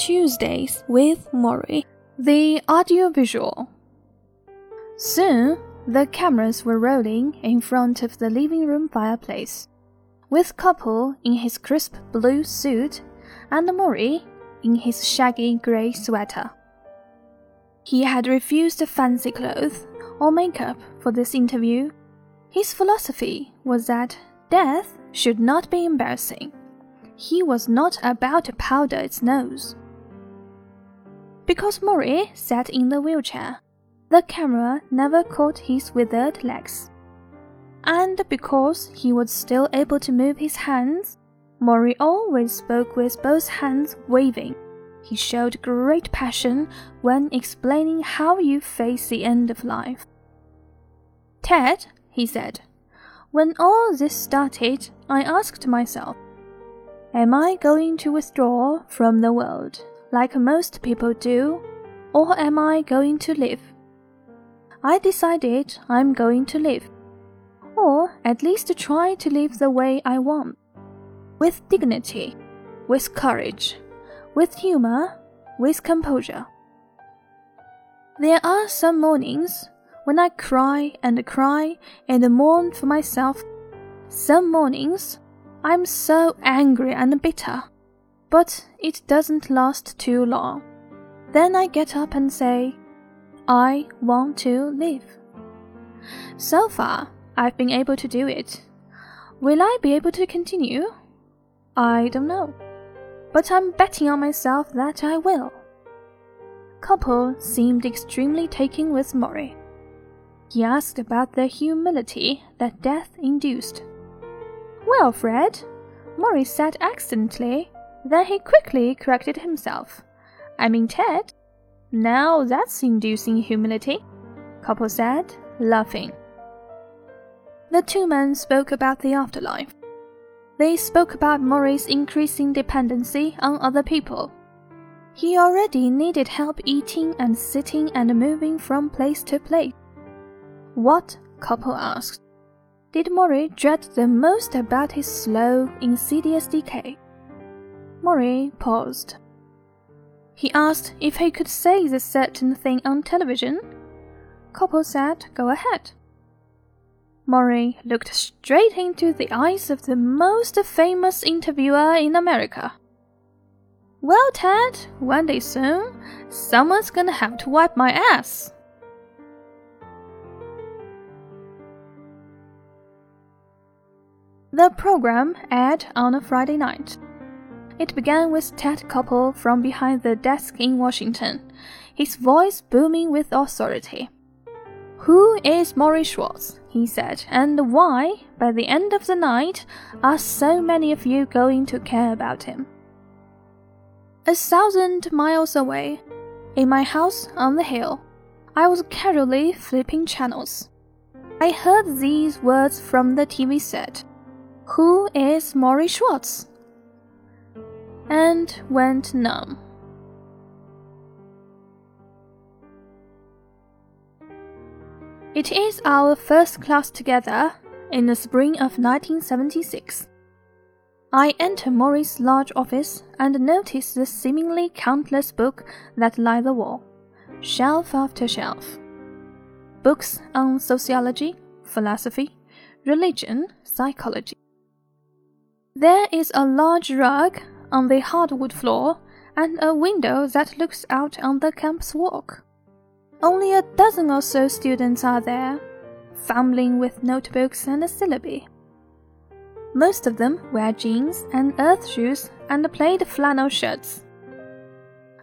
Tuesdays with Morrie, the audiovisual. Soon, the cameras were rolling in front of the living room fireplace, with Koppel in his crisp blue suit and Morrie in his shaggy grey sweater. He had refused fancy clothes or makeup for this interview. His philosophy was that death should not be embarrassing. He was not about to powder its nose. Because Morrie sat in the wheelchair, the camera never caught his withered legs. And because he was still able to move his hands, Morrie always spoke with both hands waving. He showed great passion when explaining how you face the end of life. Ted, he said, when all this started, I asked myself, Am I going to withdraw from the world like most people do, or am I going to live? I decided I'm going to live, or at least try to live the way I want with dignity, with courage, with humor, with composure. There are some mornings when I cry and cry and mourn for myself. Some mornings I'm so angry and bitter, but it doesn't last too long. Then I get up and say, I want to live. So far, I've been able to do it. Will I be able to continue? I don't know, but I'm betting on myself that I will. Koppel seemed extremely taken with Morrie. He asked about the humility that death induced. Well, Fred, Morrie said accidentally, then he quickly corrected himself. I mean, Ted. Now that's inducing humility, Koppel said, laughing. The two men spoke about the afterlife. They spoke about Morrie's increasing dependency on other people. He already needed help eating and sitting and moving from place to place. What, Koppel asked, did Morrie dread the most about his slow, insidious decay? Morrie paused. He asked if he could say the certain thing on television. Koppel said, Go ahead. Morrie looked straight into the eyes of the most famous interviewer in America. Well, Ted, one day soon, someone's gonna have to wipe my ass. The program aired on a Friday night. It began with Ted Koppel from behind the desk in Washington, his voice booming with authority. Who is Morrie Schwartz? he said, and why, by the end of the night, are so many of you going to care about him? A thousand miles away, in my house on the hill, I was casually flipping channels. I heard these words from the TV set Who is Morrie Schwartz? And went numb. It is our first class together in the spring of 1976. I enter Morrie's large office and notice the seemingly countless books that line the wall, shelf after shelf. Books on sociology, philosophy, religion, psychology. There is a large rug on the hardwood floor and a window that looks out on the campus walk. Only a dozen or so students are there, fumbling with notebooks and a syllabi. Most of them wear jeans and earth shoes and plaid flannel shirts.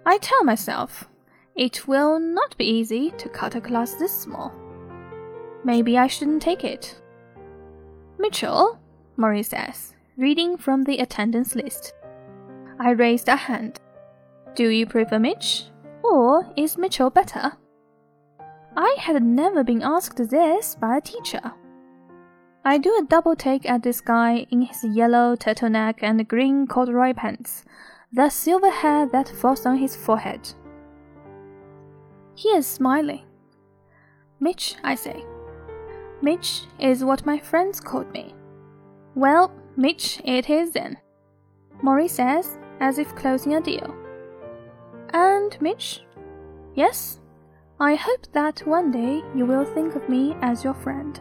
I tell myself, it will not be easy to cut a class this small. Maybe I shouldn't take it. Mitchell, Morrie says, reading from the attendance list. I raised a hand. Do you prefer Mitch? Or is Mitchell better? I had never been asked this by a teacher. I do a double take at this guy in his yellow turtleneck and green corduroy pants, the silver hair that falls on his forehead. He is smiling. Mitch, I say. Mitch is what my friends called me. Well, Mitch it is then. Morrie says, as if closing a deal. And Mitch? Yes? I hope that one day you will think of me as your friend.